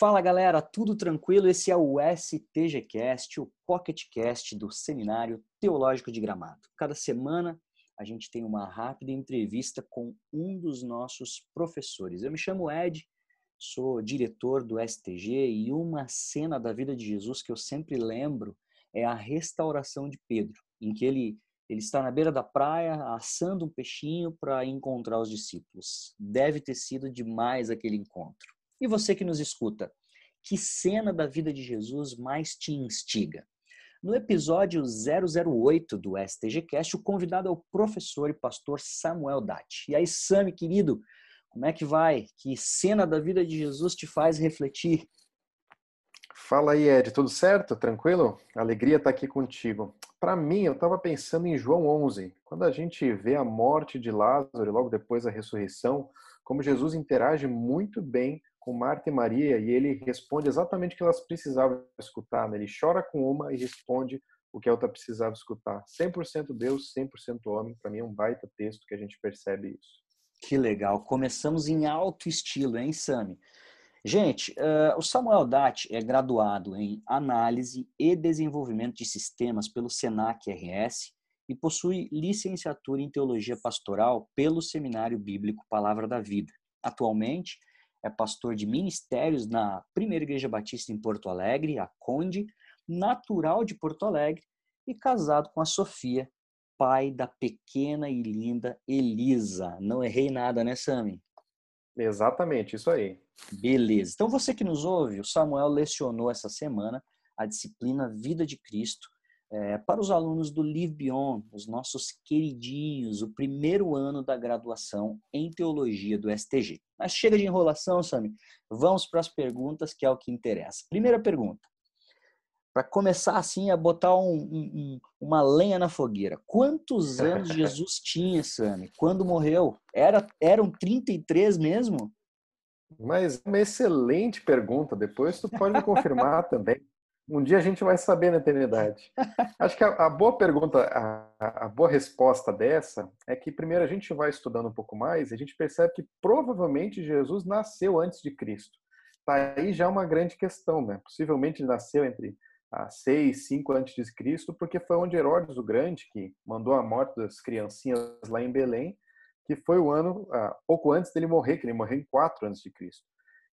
Fala galera, tudo tranquilo? Esse é o STGcast, o PocketCast do Seminário Teológico de Gramado. Cada semana a gente tem uma rápida entrevista com um dos nossos professores. Eu me chamo Ed, sou diretor do STG e uma cena da vida de Jesus que eu sempre lembro é a restauração de Pedro, em que ele ele está na beira da praia assando um peixinho para encontrar os discípulos. Deve ter sido demais aquele encontro. E você que nos escuta, que cena da vida de Jesus mais te instiga? No episódio 008 do STGcast, o convidado é o professor e pastor Samuel Dati. E aí, Sami, querido, como é que vai? Que cena da vida de Jesus te faz refletir? Fala aí, Ed, tudo certo? Tranquilo? Alegria estar aqui contigo. Para mim, eu estava pensando em João 11, quando a gente vê a morte de Lázaro e logo depois a ressurreição, como Jesus interage muito bem com Marta e Maria e ele responde exatamente o que elas precisavam escutar. Né? Ele chora com uma e responde o que a outra precisava escutar. 100% Deus, 100% homem. Para mim é um baita texto que a gente percebe isso. Que legal. Começamos em alto estilo, hein, Sami? Gente, uh, o Samuel Dati é graduado em Análise e Desenvolvimento de Sistemas pelo SENAC RS e possui licenciatura em Teologia Pastoral pelo Seminário Bíblico Palavra da Vida. Atualmente, é pastor de ministérios na Primeira Igreja Batista em Porto Alegre, a Conde, natural de Porto Alegre e casado com a Sofia, pai da pequena e linda Elisa. Não errei nada, né, Sami? Exatamente, isso aí. Beleza. Então, você que nos ouve, o Samuel lecionou essa semana a disciplina Vida de Cristo é, para os alunos do Live Beyond, os nossos queridinhos, o primeiro ano da graduação em Teologia do STG. Mas chega de enrolação, Sami. Vamos para as perguntas, que é o que interessa. Primeira pergunta. Para começar assim a botar um, um, uma lenha na fogueira. Quantos anos Jesus tinha, Sami? Quando morreu? Era, eram 33 mesmo? Mas uma excelente pergunta. Depois tu pode me confirmar também. Um dia a gente vai saber na eternidade. Acho que a, a boa pergunta, a, a, boa resposta dessa é que primeiro a gente vai estudando um pouco mais e a gente percebe que provavelmente Jesus nasceu antes de Cristo. Tá aí já uma grande questão, né? Possivelmente ele nasceu entre a 6, 5 antes de Cristo, porque foi onde Herodes o Grande, que mandou a morte das criancinhas lá em Belém, que foi o ano ah, pouco antes dele morrer, que ele morreu em 4 antes de Cristo.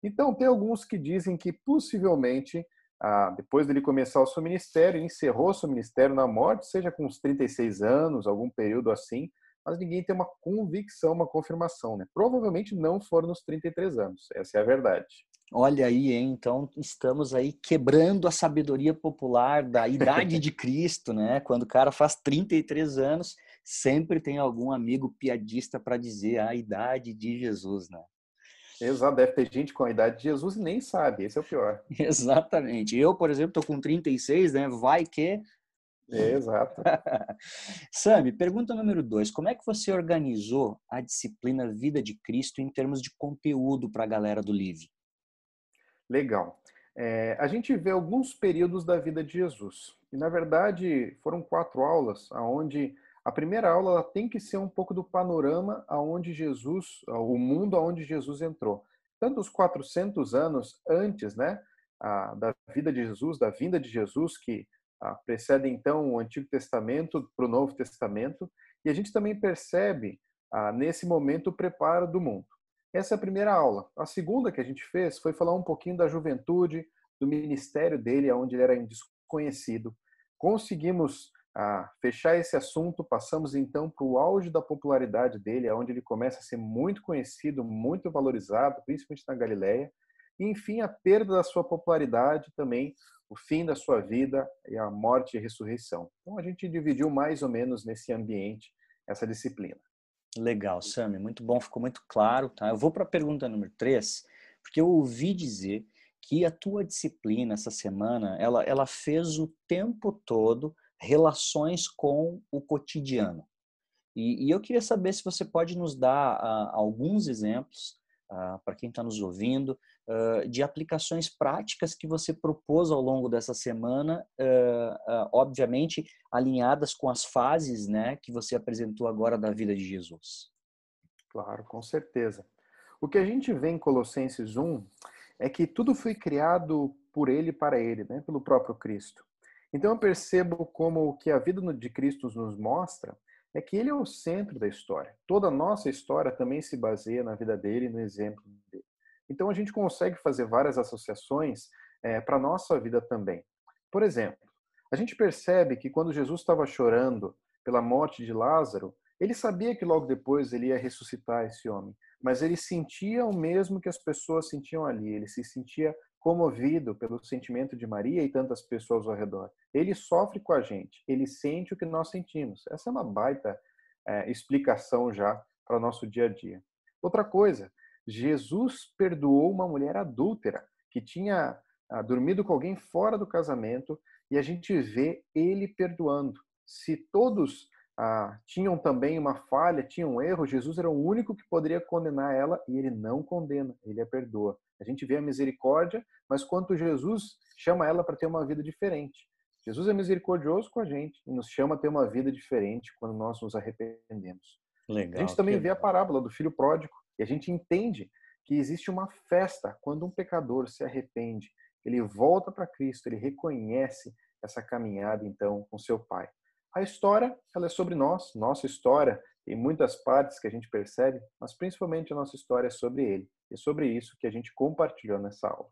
Então tem alguns que dizem que possivelmente ah, depois dele começar o seu ministério, encerrou seu ministério na morte, seja com uns 36 anos, algum período assim, mas ninguém tem uma convicção, uma confirmação, né? Provavelmente não foram nos 33 anos, essa é a verdade. Olha aí, hein? então estamos aí quebrando a sabedoria popular da idade de Cristo, né? Quando o cara faz 33 anos, sempre tem algum amigo piadista para dizer a idade de Jesus, né? Exato, deve ter gente com a idade de Jesus e nem sabe, esse é o pior. Exatamente. Eu, por exemplo, estou com 36, né? Vai que. Exato. Sami, pergunta número dois. Como é que você organizou a disciplina Vida de Cristo em termos de conteúdo para a galera do Live? Legal. É, a gente vê alguns períodos da vida de Jesus. E, na verdade, foram quatro aulas, onde a primeira aula ela tem que ser um pouco do panorama aonde Jesus, o mundo aonde Jesus entrou. Tanto os 400 anos antes, né, da vida de Jesus, da vinda de Jesus, que a, precede então o Antigo Testamento para o Novo Testamento, e a gente também percebe a, nesse momento o preparo do mundo. Essa é a primeira aula. A segunda que a gente fez foi falar um pouquinho da juventude, do ministério dele, onde ele era desconhecido. Conseguimos a fechar esse assunto, passamos então para o auge da popularidade dele, onde ele começa a ser muito conhecido, muito valorizado, principalmente na Galileia. E, enfim, a perda da sua popularidade também, o fim da sua vida e a morte e a ressurreição. Então, a gente dividiu mais ou menos nesse ambiente essa disciplina. Legal, Sami, muito bom, ficou muito claro. Tá? Eu vou para a pergunta número 3, porque eu ouvi dizer que a tua disciplina essa semana, ela, ela fez o tempo todo relações com o cotidiano. E, e eu queria saber se você pode nos dar uh, alguns exemplos, uh, para quem está nos ouvindo, uh, de aplicações práticas que você propôs ao longo dessa semana, obviamente alinhadas com as fases né, que você apresentou agora da vida de Jesus. Claro, com certeza. O que a gente vê em Colossenses 1 é que tudo foi criado por ele e para ele, né? pelo próprio Cristo. Então eu percebo como o que a vida de Cristo nos mostra é que ele é o centro da história. Toda a nossa história também se baseia na vida dele e no exemplo dele. Então a gente consegue fazer várias associações é, para a nossa vida também. Por exemplo, a gente percebe que quando Jesus estava chorando pela morte de Lázaro, ele sabia que logo depois ele ia ressuscitar esse homem, mas ele sentia o mesmo que as pessoas sentiam ali. Ele se sentia comovido pelo sentimento de Maria e tantas pessoas ao redor. Ele sofre com a gente, ele sente o que nós sentimos. Essa é uma baita é, explicação já para o nosso dia a dia. Outra coisa, Jesus perdoou uma mulher adúltera que tinha ah, dormido com alguém fora do casamento e a gente vê ele perdoando. Se todos ah, tinham também uma falha, tinham um erro, Jesus era o único que poderia condenar ela e ele não condena, ele a perdoa. A gente vê a misericórdia, mas quanto Jesus chama ela para ter uma vida diferente. Jesus é misericordioso com a gente e nos chama a ter uma vida diferente quando nós nos arrependemos. Legal, a gente também vê a parábola do filho pródigo e a gente entende que existe uma festa quando um pecador se arrepende, ele volta para Cristo, ele reconhece essa caminhada então com seu pai. A história, ela é sobre nós, nossa história, tem muitas partes que a gente percebe, mas principalmente a nossa história é sobre ele. E é sobre isso que a gente compartilhou nessa aula.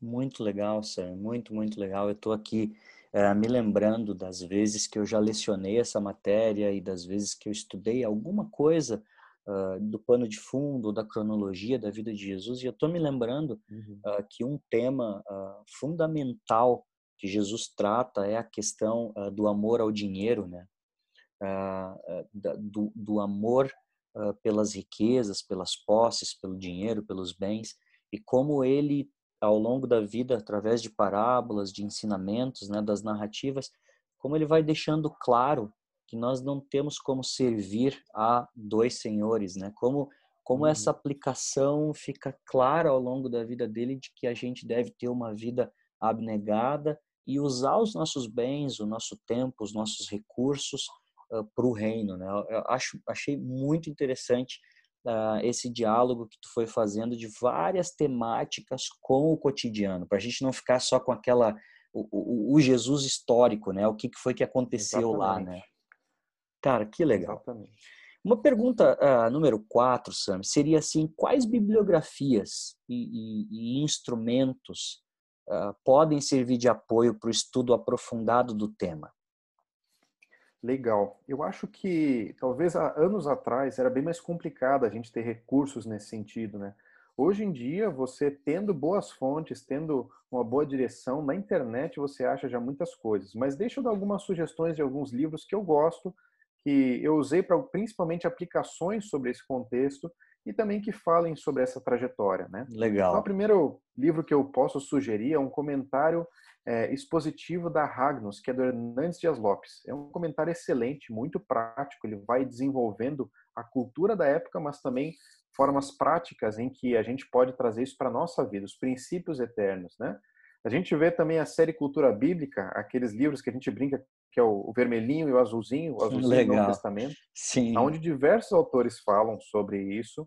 Muito legal, Sam, muito, muito legal. Eu estou aqui é, me lembrando das vezes que eu já lecionei essa matéria e das vezes que eu estudei alguma coisa uh, do pano de fundo, da cronologia da vida de Jesus, e eu estou me lembrando uhum. uh, que um tema uh, fundamental que Jesus trata é a questão do amor ao dinheiro, né? do, do amor pelas riquezas, pelas posses, pelo dinheiro, pelos bens, e como ele ao longo da vida, através de parábolas, de ensinamentos, né, das narrativas, como ele vai deixando claro que nós não temos como servir a dois senhores, né? Como como uhum. essa aplicação fica clara ao longo da vida dele de que a gente deve ter uma vida abnegada e usar os nossos bens, o nosso tempo, os nossos recursos uh, para o reino, né? Eu acho achei muito interessante uh, esse diálogo que tu foi fazendo de várias temáticas com o cotidiano, para a gente não ficar só com aquela o, o, o, Jesus histórico, né? O que foi que aconteceu Exatamente. lá, né? Cara, que legal. Exatamente. Uma pergunta uh, número quatro, Sam, seria assim: quais bibliografias e, e, e instrumentos podem servir de apoio para o estudo aprofundado do tema? Legal. Eu acho que talvez há anos atrás era bem mais complicado a gente ter recursos nesse sentido, né? Hoje em dia, você tendo boas fontes, tendo uma boa direção, na internet você acha já muitas coisas. Mas deixa eu dar algumas sugestões de alguns livros que eu gosto que eu usei para principalmente aplicações sobre esse contexto e também que falem sobre essa trajetória, né? Legal. Então, o primeiro livro que eu posso sugerir é um comentário é, expositivo da Ragnos, que é do Hernandes Dias Lopes. É um comentário excelente, muito prático. Ele vai desenvolvendo a cultura da época, mas também formas práticas em que a gente pode trazer isso para a nossa vida, os princípios eternos, né? A gente vê também a série Cultura Bíblica, aqueles livros que a gente brinca que é o vermelhinho e o azulzinho, o azulzinho Legal. do Novo Testamento, Sim. onde diversos autores falam sobre isso.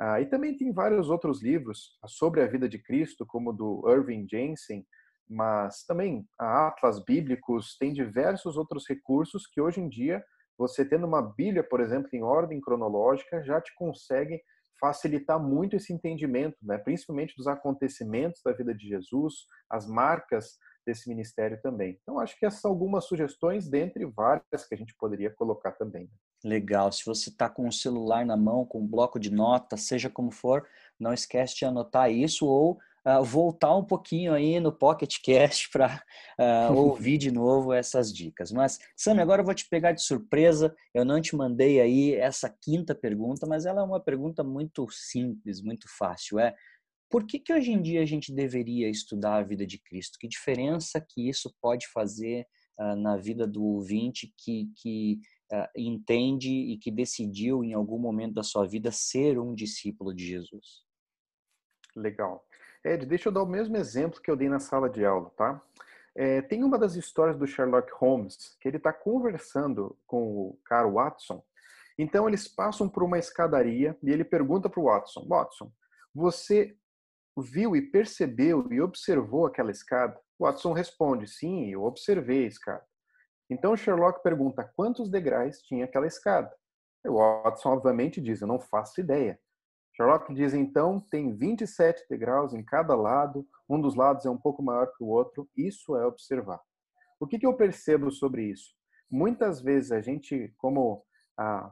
Ah, e também tem vários outros livros sobre a vida de Cristo, como do Irving Jensen, mas também a Atlas Bíblicos, tem diversos outros recursos que hoje em dia, você tendo uma Bíblia, por exemplo, em ordem cronológica, já te consegue facilitar muito esse entendimento, né? principalmente dos acontecimentos da vida de Jesus, as marcas desse ministério também. Então, acho que essas algumas sugestões, dentre várias que a gente poderia colocar também. Legal. Se você está com o celular na mão, com um bloco de notas, seja como for, não esquece de anotar isso ou uh, voltar um pouquinho aí no Pocket Cast para uh, ouvir de novo essas dicas. Mas, Sam, agora eu vou te pegar de surpresa. Eu não te mandei aí essa quinta pergunta, mas ela é uma pergunta muito simples, muito fácil. É por que, que hoje em dia a gente deveria estudar a vida de Cristo? Que diferença que isso pode fazer uh, na vida do ouvinte que, que uh, entende e que decidiu em algum momento da sua vida ser um discípulo de Jesus? Legal. Ed, deixa eu dar o mesmo exemplo que eu dei na sala de aula, tá? É, tem uma das histórias do Sherlock Holmes que ele está conversando com o cara Watson. Então eles passam por uma escadaria e ele pergunta para o Watson: Watson, você viu e percebeu e observou aquela escada? Watson responde: Sim, eu observei a escada. Então Sherlock pergunta quantos degraus tinha aquela escada. Watson, obviamente, diz: Eu não faço ideia. Sherlock diz então: tem 27 degraus em cada lado, um dos lados é um pouco maior que o outro. Isso é observar. O que, que eu percebo sobre isso? Muitas vezes a gente, como ah,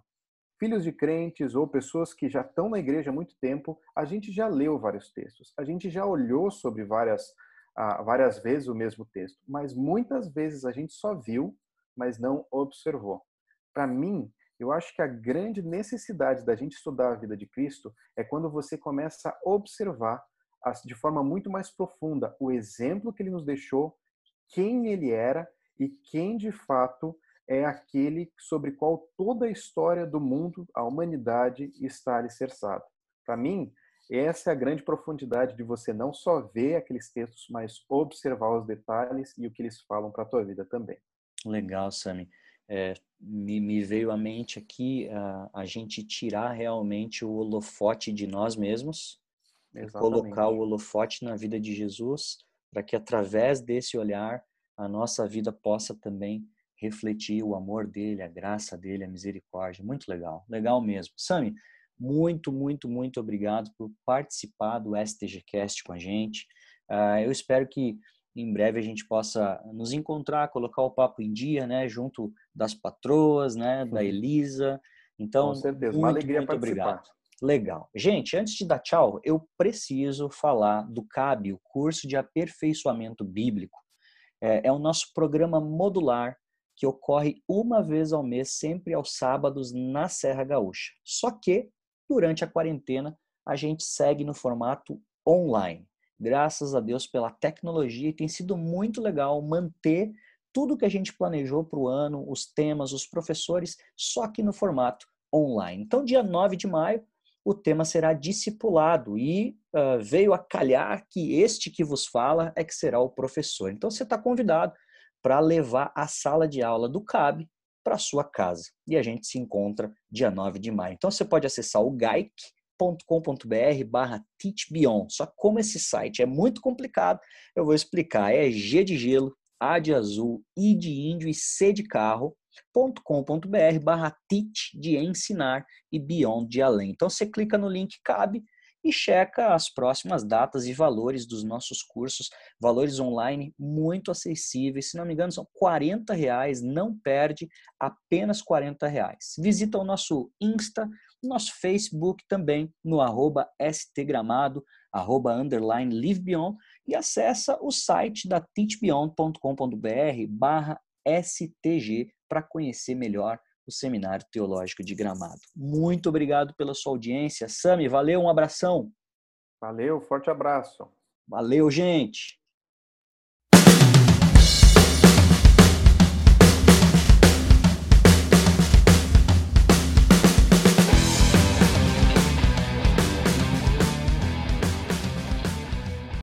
filhos de crentes ou pessoas que já estão na igreja há muito tempo, a gente já leu vários textos, a gente já olhou sobre várias, ah, várias vezes o mesmo texto, mas muitas vezes a gente só viu, mas não observou. Para mim, eu acho que a grande necessidade da gente estudar a vida de Cristo é quando você começa a observar de forma muito mais profunda o exemplo que ele nos deixou, quem ele era e quem de fato é aquele sobre qual toda a história do mundo, a humanidade está alicerçada. Para mim, essa é a grande profundidade de você não só ver aqueles textos, mas observar os detalhes e o que eles falam para a tua vida também. Legal, Sami. É, me, me, veio à mente aqui a, a gente tirar realmente o holofote de nós mesmos, colocar o holofote na vida de Jesus, para que através desse olhar a nossa vida possa também refletir o amor dele, a graça dele, a misericórdia. Muito legal, legal mesmo. Sami, muito, muito, muito obrigado por participar do STGcast com a gente. Uh, eu espero que em breve a gente possa nos encontrar, colocar o papo em dia, né, junto das patroas, né, da Elisa. Então, com certeza, muito, uma alegria muito participar. obrigado. Legal. Gente, antes de dar tchau, eu preciso falar do CAB, o curso de aperfeiçoamento bíblico. É, é o nosso programa modular que ocorre uma vez ao mês, sempre aos sábados, na Serra Gaúcha. Só que, durante a quarentena, a gente segue no formato online. Graças a Deus pela tecnologia e tem sido muito legal manter tudo que a gente planejou para o ano, os temas, os professores, só que no formato online. Então, dia 9 de maio, o tema será discipulado e uh, veio a calhar que este que vos fala é que será o professor. Então, você está convidado para levar a sala de aula do CAB para sua casa. E a gente se encontra dia 9 de maio. Então você pode acessar o gaic.com.br barra teachbeyond. Só como esse site é muito complicado, eu vou explicar. É G de gelo, A de azul, I de índio e C de carro, .com.br barra teach de ensinar e beyond de além. Então você clica no link CAB e checa as próximas datas e valores dos nossos cursos, valores online muito acessíveis, se não me engano são 40 reais, não perde, apenas 40 reais. Visita o nosso Insta, nosso Facebook também, no arroba stgramado, arroba underline livebeyond, e acessa o site da teachbeyond.com.br barra stg para conhecer melhor o Seminário Teológico de Gramado. Muito obrigado pela sua audiência. Sami, valeu, um abração. Valeu, forte abraço. Valeu, gente.